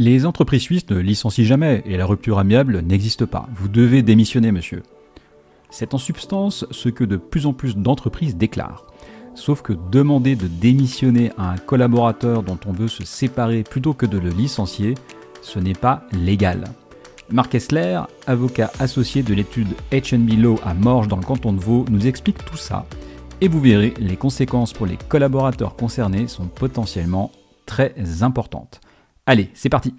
Les entreprises suisses ne licencient jamais et la rupture amiable n'existe pas. Vous devez démissionner, monsieur. C'est en substance ce que de plus en plus d'entreprises déclarent. Sauf que demander de démissionner à un collaborateur dont on veut se séparer plutôt que de le licencier, ce n'est pas légal. Marc Essler, avocat associé de l'étude HB Law à Morges dans le canton de Vaud, nous explique tout ça. Et vous verrez, les conséquences pour les collaborateurs concernés sont potentiellement très importantes. Allez, c'est parti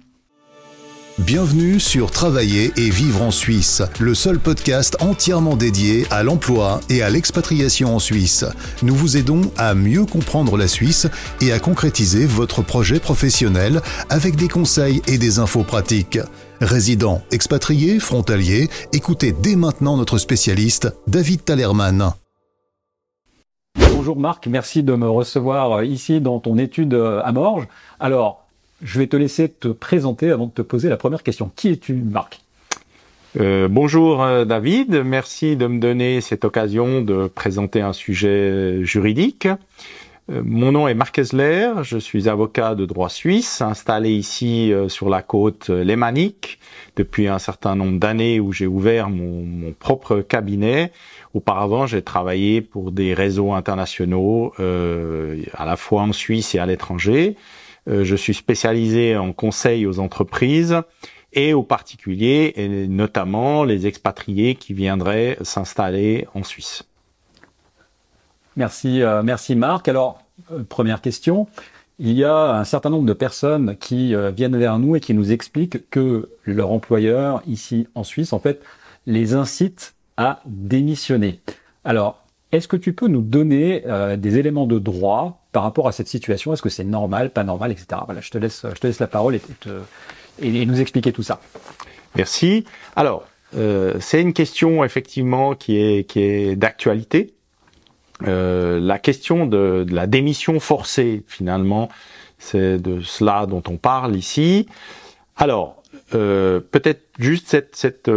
Bienvenue sur Travailler et vivre en Suisse, le seul podcast entièrement dédié à l'emploi et à l'expatriation en Suisse. Nous vous aidons à mieux comprendre la Suisse et à concrétiser votre projet professionnel avec des conseils et des infos pratiques. Résidents, expatriés, frontaliers, écoutez dès maintenant notre spécialiste, David Talerman. Bonjour Marc, merci de me recevoir ici dans ton étude à Morges. Alors, je vais te laisser te présenter avant de te poser la première question. Qui es-tu, Marc? Euh, bonjour euh, David, merci de me donner cette occasion de présenter un sujet juridique. Euh, mon nom est Marc Esler, je suis avocat de droit suisse, installé ici sur la côte lémanique depuis un certain nombre d'années où j'ai ouvert mon, mon, propre cabinet. Auparavant, j'ai travaillé pour des réseaux internationaux à la fois en Suisse et à l'étranger. Euh, je suis spécialisé en conseil aux entreprises et aux particuliers, et notamment les expatriés qui viendraient s'installer en Suisse. Merci, euh, merci Marc. Alors, euh, première question. Il y a un certain nombre de personnes qui viennent vers nous et qui nous expliquent que leur employeur ici en Suisse, en fait, les incite à démissionner. Alors, est-ce que tu peux nous donner des éléments de droit par rapport à cette situation? Est-ce que c'est normal, pas normal, etc. Voilà, je te laisse, je te laisse la parole et, nous expliquer tout ça. Merci. Alors, euh, c'est une question effectivement qui est qui est d'actualité. Euh, la question de, de, la démission forcée, finalement, c'est de cela dont on parle ici. Alors, euh, peut-être juste cette, cette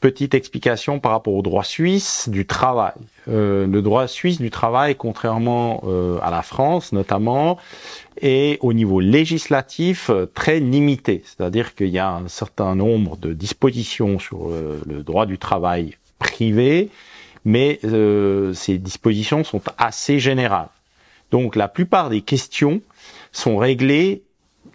petite explication par rapport au droit suisse du travail. Euh, le droit suisse du travail, contrairement euh, à la France notamment, est au niveau législatif euh, très limité. C'est-à-dire qu'il y a un certain nombre de dispositions sur le droit du travail privé, mais ces dispositions sont assez générales. Donc la plupart des questions sont réglées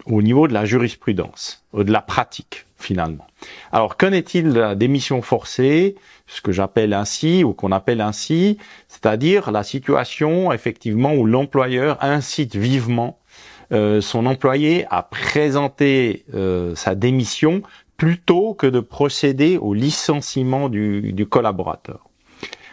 au niveau de la jurisprudence, de la pratique finalement. Alors qu'en est-il de la démission forcée, ce que j'appelle ainsi ou qu'on appelle ainsi, c'est-à-dire la situation effectivement où l'employeur incite vivement euh, son employé à présenter euh, sa démission plutôt que de procéder au licenciement du, collaborateur.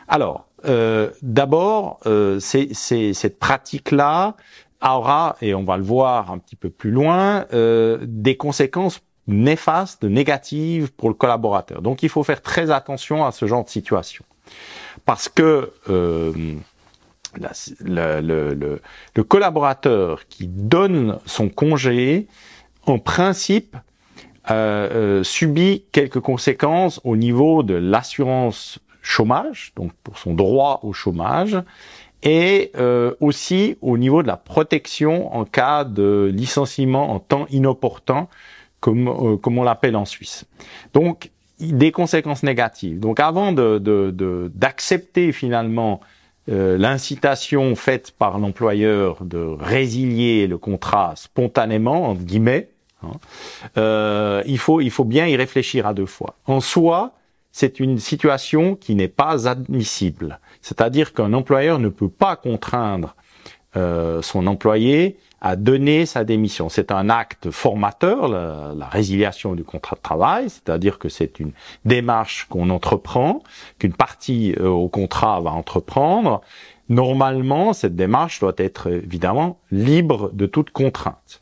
Alors, euh, d'abord, c'est cette pratique-là aura, et on va le voir un petit peu plus loin, des conséquences néfastes, négatives pour le collaborateur. Donc il faut faire très attention à ce genre de situation. Parce que euh, le, collaborateur qui donne son congé, en principe, euh, euh, subit quelques conséquences au niveau de l'assurance chômage, donc pour son droit au chômage, et euh, aussi au niveau de la protection en cas de licenciement en temps inopportun, comme, euh, comme on l'appelle en Suisse. Donc, des conséquences négatives. Donc, avant d'accepter de, de, finalement euh, l'incitation faite par l'employeur de résilier le contrat spontanément, entre guillemets, hein, euh, il, faut, il faut bien y réfléchir à deux fois. En soi, c'est une situation qui n'est pas admissible. C'est-à-dire qu'un employeur ne peut pas contraindre euh, son employé à donner sa démission. C'est un acte formateur, la, résiliation du contrat de travail, c'est-à-dire que c'est une démarche qu'on entreprend, qu'une partie euh, au contrat va entreprendre. Normalement, cette démarche doit être évidemment libre de toute contrainte.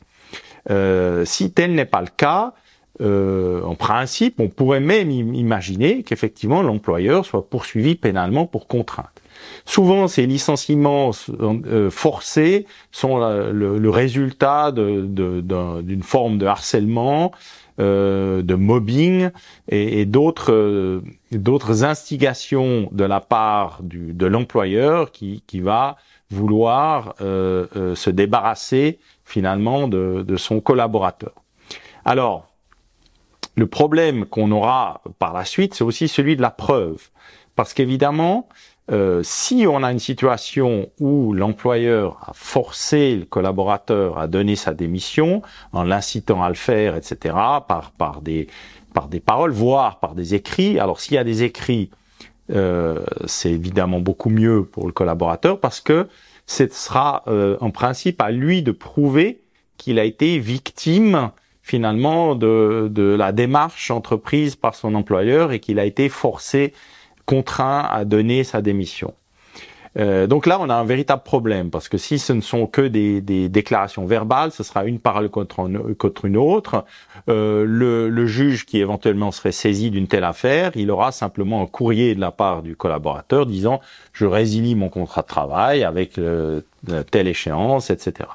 Euh, si tel n'est pas le cas, euh, en principe, on pourrait même imaginer qu'effectivement l'employeur soit poursuivi pénalement pour contrainte. Souvent, ces licenciements euh, forcés sont le, résultat d'une forme de harcèlement, euh, de mobbing et, d'autres d'autres instigations de la part de l'employeur qui, qui va vouloir se débarrasser finalement de, de son collaborateur. Alors, le problème qu'on aura par la suite, c'est aussi celui de la preuve. Parce qu'évidemment, euh, si on a une situation où l'employeur a forcé le collaborateur à donner sa démission en l'incitant à le faire, etc., par, par, des, par des paroles, voire par des écrits, alors s'il y a des écrits, euh, c'est évidemment beaucoup mieux pour le collaborateur parce que ce sera euh, en principe à lui de prouver qu'il a été victime finalement de, de la démarche entreprise par son employeur et qu'il a été forcé contraint à donner sa démission. Euh, donc là, on a un véritable problème parce que si ce ne sont que des, déclarations verbales, ce sera une parole contre, une autre. Euh, le, juge qui éventuellement serait saisi d'une telle affaire, il aura simplement un courrier de la part du collaborateur disant je résilie mon contrat de travail avec euh, telle échéance, etc.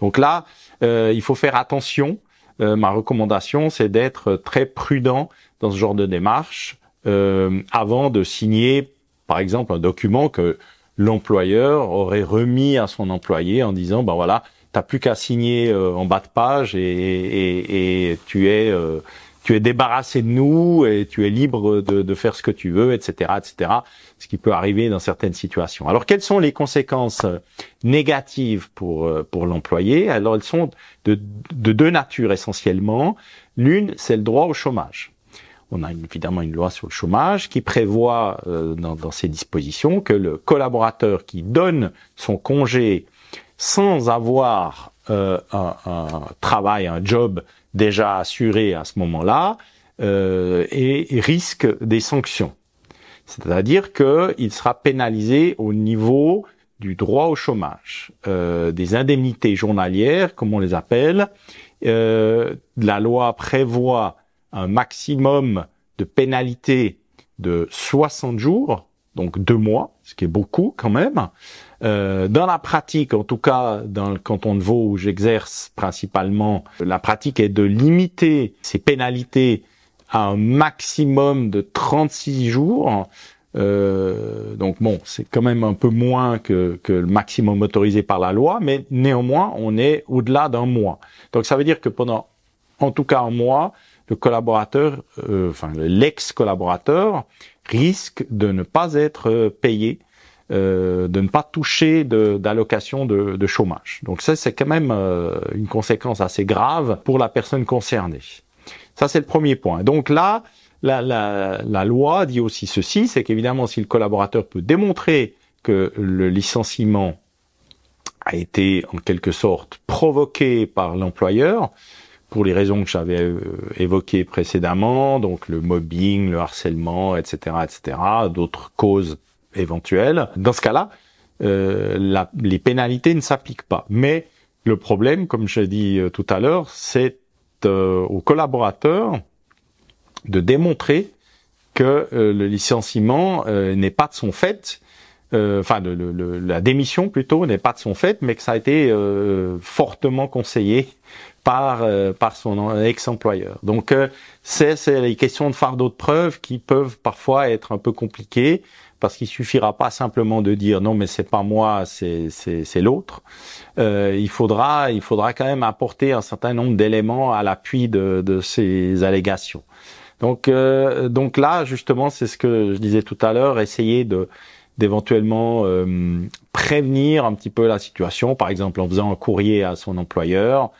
Donc là, il faut faire attention. ma recommandation, c'est d'être très prudent dans ce genre de démarche euh, avant de signer, par exemple, un document que l'employeur aurait remis à son employé en disant, ben voilà, t'as plus qu'à signer euh, en bas de page et, et, et tu es euh, tu es débarrassé de nous et tu es libre de, de, faire ce que tu veux, etc., etc. Ce qui peut arriver dans certaines situations. Alors, quelles sont les conséquences négatives pour pour l'employé? Alors, elles sont de, de deux natures essentiellement. L'une, c'est le droit au chômage on a évidemment une loi sur le chômage qui prévoit euh, dans, dans, ses dispositions que le collaborateur qui donne son congé sans avoir euh, un, travail, un job déjà assuré à ce moment-là, euh, risque des sanctions. C'est-à-dire qu'il sera pénalisé au niveau du droit au chômage, des indemnités journalières, comme on les appelle. la loi prévoit un maximum de pénalité de 60 jours, donc deux mois, ce qui est beaucoup quand même. Euh, dans la pratique, en tout cas dans le canton de Vaud où j'exerce principalement, la pratique est de limiter ces pénalités à un maximum de 36 jours. Euh, donc bon, c'est quand même un peu moins que, que, le maximum autorisé par la loi, mais néanmoins, on est au-delà d'un mois. Donc ça veut dire que pendant, en tout cas un mois, le collaborateur, euh, enfin l'ex-collaborateur, risque de ne pas être euh, payé, euh, de ne pas toucher d'allocation de, chômage. Donc ça, c'est quand même une conséquence assez grave pour la personne concernée. Ça, c'est le premier point. Donc là, la, la, la loi dit aussi ceci, c'est qu'évidemment, si le collaborateur peut démontrer que le licenciement a été en quelque sorte provoqué par l'employeur, pour les raisons que j'avais euh, évoquées précédemment, donc le mobbing, le harcèlement, etc., etc., d'autres causes éventuelles. Dans ce cas-là, euh, les pénalités ne s'appliquent pas. Mais le problème, comme je l'ai dit euh, tout à l'heure, c'est euh, aux collaborateurs de démontrer que le licenciement n'est pas de son fait, enfin la démission plutôt n'est pas de son fait, mais que ça a été fortement conseillé par euh, par son ex-employeur. Donc euh, c'est les questions de fardeau de preuve qui peuvent parfois être un peu compliquées parce qu'il suffira pas simplement de dire non mais c'est pas moi c'est l'autre. Euh, il faudra il faudra quand même apporter un certain nombre d'éléments à l'appui de de ces allégations. Donc euh, donc là justement c'est ce que je disais tout à l'heure essayer de d'éventuellement prévenir un petit peu la situation, par exemple en faisant un courrier à son employeur,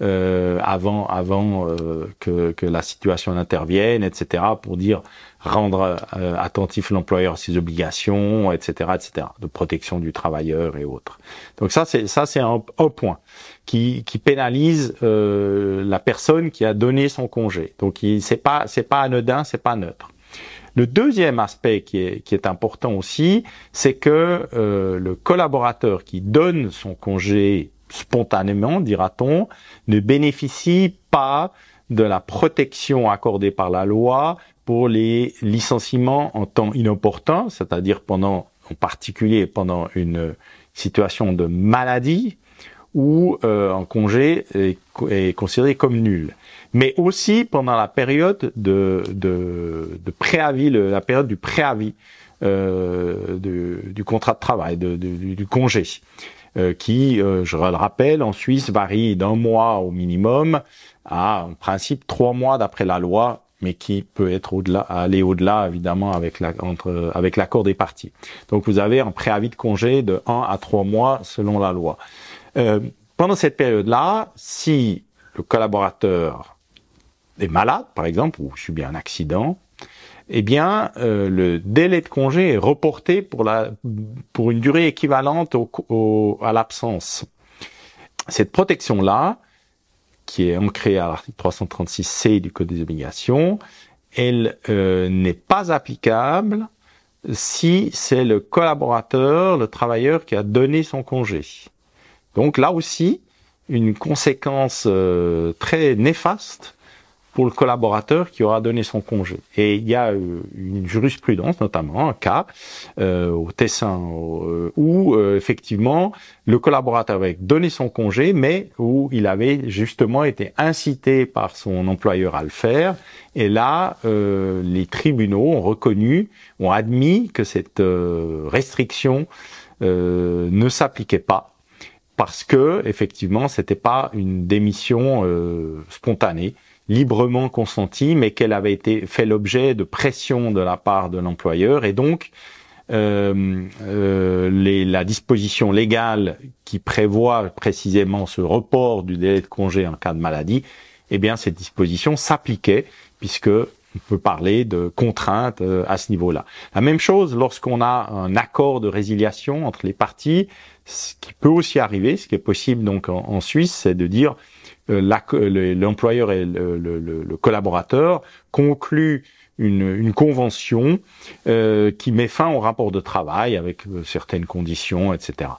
euh, avant avant euh, que, que, la situation intervienne, etc. Pour dire rendre euh, attentif l'employeur à ses obligations, etc., etc. De protection du travailleur et autres. Donc ça c'est ça c'est un, un, point qui, qui pénalise la personne qui a donné son congé. Donc c'est pas c'est pas anodin, c'est pas neutre. Le deuxième aspect qui est, qui est important aussi, c'est que le collaborateur qui donne son congé spontanément, dira-t-on, ne bénéficie pas de la protection accordée par la loi pour les licenciements en temps inopportun, c'est-à-dire pendant, en particulier pendant une situation de maladie ou euh, un congé est, considéré comme nul. Mais aussi pendant la période de, préavis, la période du préavis euh, du contrat de travail, du congé. Qui, je le rappelle, en Suisse varie d'un mois au minimum à en principe trois mois d'après la loi mais qui peut être au-delà, aller au-delà évidemment avec la, entre, l'accord des parties. Donc vous avez un préavis de congé de 1 à 3 mois selon la loi. Euh, pendant cette période-là, si le collaborateur est malade, par exemple, ou subit un accident, eh bien, euh, le délai de congé est reporté pour, la, pour une durée équivalente au, à l'absence. Cette protection-là, qui est ancrée à l'article 336C du Code des obligations, elle euh, n'est pas applicable si c'est le collaborateur, le travailleur qui a donné son congé. Donc là aussi, une conséquence euh, très néfaste pour le collaborateur qui aura donné son congé. Et il y a euh, une jurisprudence, notamment un cas euh, au Tessin, euh, où effectivement le collaborateur avait donné son congé, mais où il avait justement été incité par son employeur à le faire. Et là, les tribunaux ont reconnu, ont admis que cette restriction ne s'appliquait pas parce que effectivement, c'était pas une démission spontanée librement consentie, mais qu'elle avait été fait l'objet de pression de la part de l'employeur, et donc euh, euh, les, la disposition légale qui prévoit précisément ce report du délai de congé en cas de maladie, eh bien cette disposition s'appliquait puisque on peut parler de contraintes euh, à ce niveau-là. La même chose lorsqu'on a un accord de résiliation entre les parties, ce qui peut aussi arriver, ce qui est possible donc en, Suisse, c'est de dire l'employeur et le, collaborateur concluent une, convention euh, qui met fin au rapport de travail avec euh, certaines conditions, etc.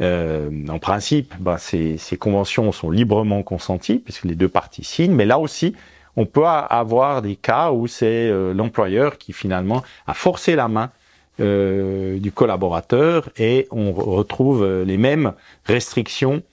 en principe, bah, ces, conventions sont librement consenties puisque les deux parties signent, mais là aussi, on peut avoir des cas où c'est l'employeur qui finalement a forcé la main du collaborateur et on retrouve les mêmes restrictions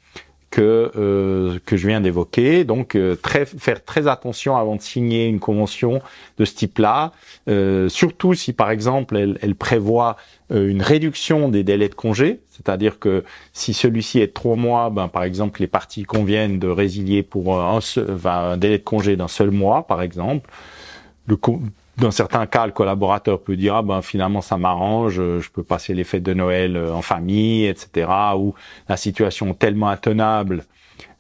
que euh, que je viens d'évoquer. Donc euh, très, faire très attention avant de signer une convention de ce type-là, euh, surtout si par exemple elle, elle prévoit une réduction des délais de congé, c'est-à-dire que si celui-ci est trois mois, ben par exemple les parties conviennent de résilier pour un, un délai de congé d'un seul mois, par exemple. Le, dans certains cas, le collaborateur peut dire ah ben finalement ça m'arrange, je peux passer les fêtes de Noël euh, en famille, etc. Ou la situation tellement intenable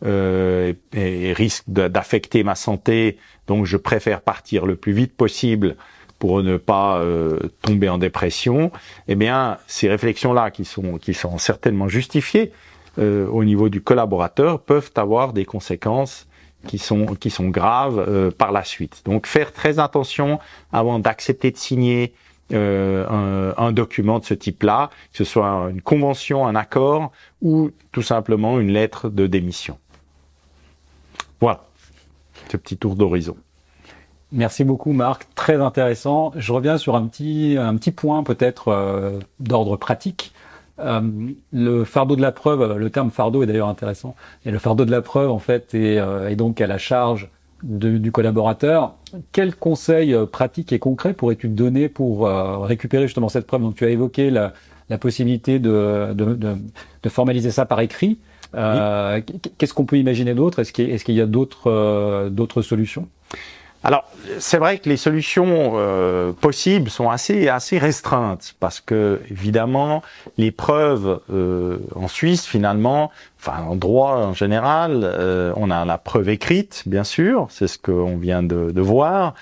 euh, et, risque d'affecter ma santé, donc je préfère partir le plus vite possible pour ne pas euh, tomber en dépression. Eh bien, ces réflexions-là, qui sont qui sont certainement justifiées euh, au niveau du collaborateur, peuvent avoir des conséquences qui sont qui sont graves euh, par la suite. Donc faire très attention avant d'accepter de signer euh, un, un, document de ce type-là, que ce soit une convention, un accord ou tout simplement une lettre de démission. Voilà, ce petit tour d'horizon. Merci beaucoup Marc, très intéressant. Je reviens sur un petit un petit point peut-être euh, d'ordre pratique. Euh, le fardeau de la preuve, le terme fardeau est d'ailleurs intéressant, et le fardeau de la preuve en fait est, euh, donc à la charge du collaborateur. Quels conseils euh, pratiques et concrets pourrais-tu donner pour récupérer justement cette preuve? Donc tu as évoqué la, possibilité de, de, formaliser ça par écrit. Qu'est-ce qu'on peut imaginer d'autre? Est-ce qu'il y a d'autres solutions? Alors, c'est vrai que les solutions euh, possibles sont assez assez restreintes parce que évidemment les preuves euh, en Suisse finalement, enfin en droit en général, euh, on a la preuve écrite bien sûr, c'est ce qu'on vient de, de, voir.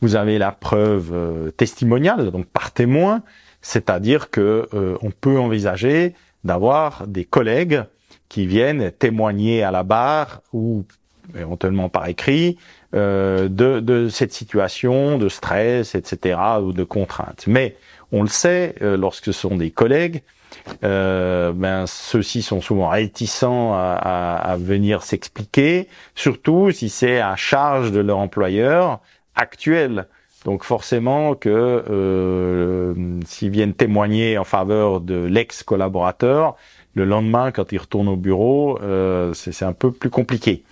Vous avez la preuve testimoniale donc par témoin, c'est-à-dire que on peut envisager d'avoir des collègues qui viennent témoigner à la barre ou éventuellement par écrit, euh, de, de, cette situation de stress, etc., ou de contraintes. Mais on le sait, euh, lorsque ce sont des collègues, euh, ben, ceux-ci sont souvent réticents à, à, à venir s'expliquer, surtout si c'est à charge de leur employeur actuel. Donc forcément que euh, s'ils viennent témoigner en faveur de l'ex-collaborateur, le lendemain, quand ils retournent au bureau, euh, c'est un peu plus compliqué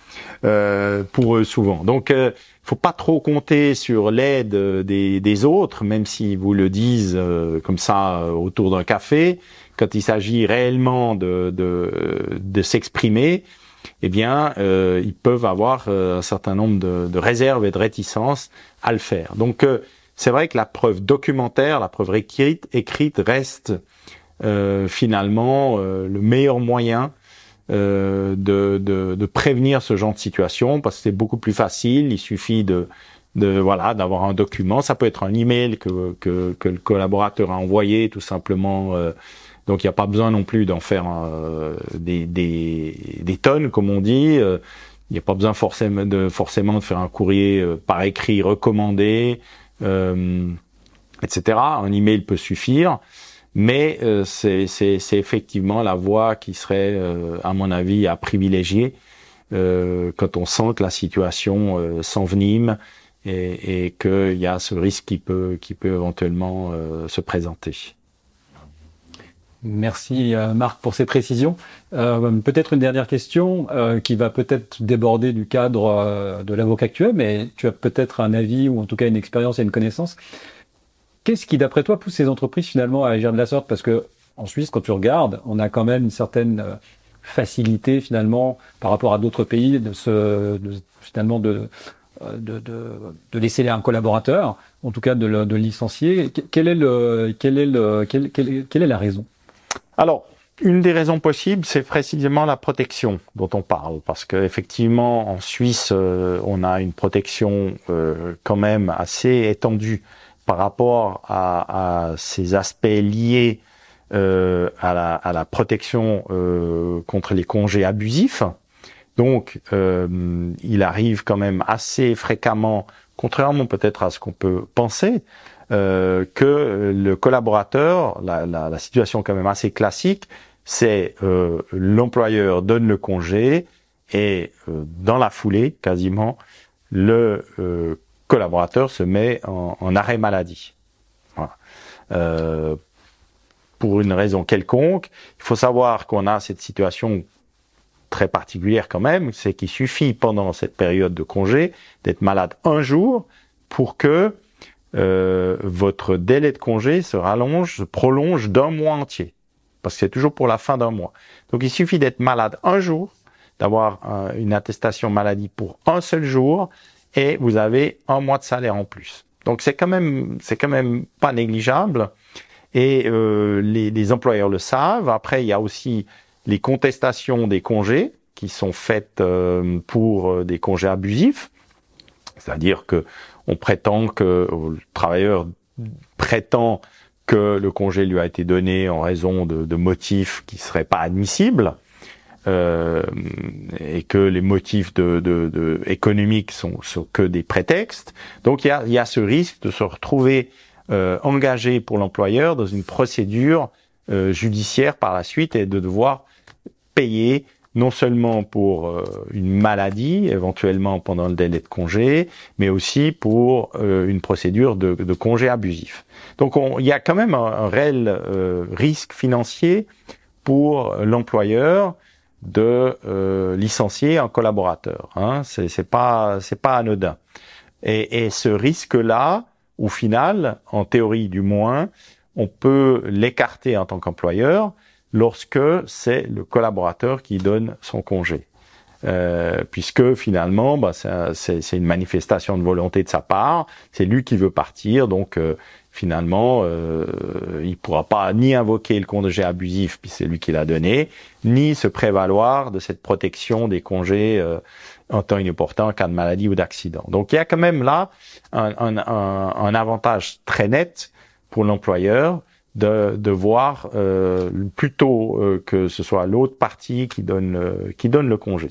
euh, pour eux souvent. Donc, euh, faut pas trop compter sur l'aide des, des, autres, même s'ils vous le disent euh, comme ça autour d'un café. quand il s'agit réellement de, de, de s'exprimer, eh bien, euh, ils peuvent avoir euh, un certain nombre de, de, réserves et de réticences à le faire. Donc, euh, c'est vrai que la preuve documentaire, la preuve écrite, écrite reste euh, finalement le meilleur moyen de, de, de, prévenir ce genre de situation parce que c'est beaucoup plus facile. Il suffit de, de voilà d'avoir un document. Ça peut être un email que, que, que le collaborateur a envoyé tout simplement donc il n'y a pas besoin non plus d'en faire euh, des, des, des, tonnes, comme on dit. Euh, il n'y a pas besoin forcément de, forcément de faire un courrier euh, par écrit recommandé, etc. Un email peut suffire. Mais c'est effectivement la voie qui serait, à mon avis, à privilégier quand on sent que la situation s'envenime et, et qu'il y a ce risque qui peut, qui peut éventuellement se présenter. Merci euh, Marc pour ces précisions. Euh, peut-être une dernière question euh, qui va peut-être déborder du cadre de l'avocat actuel, mais tu as peut-être un avis ou en tout cas une expérience et une connaissance. Qu'est-ce qui, d'après toi, pousse ces entreprises finalement à agir de la sorte? Parce que en Suisse, quand tu regardes, on a quand même une certaine facilité finalement par rapport à d'autres pays de se finalement de de, de, de, laisser un collaborateur, en tout cas de le, de licencier. Quelle est, le, quelle, est le, quelle, quelle, quelle est la raison? Alors, une des raisons possibles, c'est précisément la protection dont on parle, parce qu'effectivement, en Suisse, euh, on a une protection euh, quand même assez étendue par rapport à, ces aspects liés euh, à, la, protection contre les congés abusifs. Donc, il arrive quand même assez fréquemment, contrairement peut-être à ce qu'on peut penser, euh, que le collaborateur, la, la, la, situation quand même assez classique, c'est euh, l'employeur donne le congé et euh, dans la foulée, quasiment, le euh, collaborateur se met en, arrêt maladie. Voilà. Euh, pour une raison quelconque, il faut savoir qu'on a cette situation très particulière quand même, c'est qu'il suffit pendant cette période de congé d'être malade un jour pour que euh, votre délai de congé se rallonge, se prolonge d'un mois entier, parce que c'est toujours pour la fin d'un mois. Donc il suffit d'être malade un jour, d'avoir une attestation maladie pour un seul jour, et vous avez un mois de salaire en plus. Donc c'est quand même c'est quand même pas négligeable, et euh, les, employeurs le savent. Après il y a aussi les contestations des congés qui sont faites euh, pour des congés abusifs, c'est-à-dire que on prétend que le travailleur prétend que le congé lui a été donné en raison de, motifs qui seraient pas admissibles euh, et que les motifs de, économiques sont, sont, que des prétextes. Donc il y a, y a, ce risque de se retrouver euh, engagé pour l'employeur dans une procédure euh, judiciaire par la suite et de devoir payer non seulement pour euh, une maladie, éventuellement pendant le délai de congé, mais aussi pour euh, une procédure de, de, congé abusif. Donc il y a quand même un, réel euh, risque financier pour l'employeur de licencier un collaborateur. Hein. C'est pas c'est pas anodin. Et, et ce risque-là, au final, en théorie du moins, on peut l'écarter en tant qu'employeur lorsque c'est le collaborateur qui donne son congé. Euh, puisque finalement, bah, c'est une manifestation de volonté de sa part, c'est lui qui veut partir, donc euh, finalement, euh, il pourra pas ni invoquer le congé abusif, puis c'est lui qui l'a donné, ni se prévaloir de cette protection des congés euh, en temps inopportun en cas de maladie ou d'accident. Donc il y a quand même là un, avantage très net pour l'employeur de, voir euh, plutôt que ce soit l'autre partie qui donne, qui donne le congé.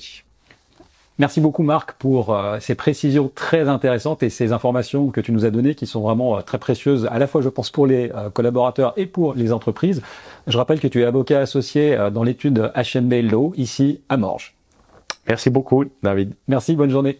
Merci beaucoup Marc pour euh, ces précisions très intéressantes et ces informations que tu nous as données qui sont vraiment très précieuses à la fois je pense pour les collaborateurs et pour les entreprises. Je rappelle que tu es avocat associé dans l'étude HMB Law ici à Morges. Merci beaucoup David. Merci, bonne journée.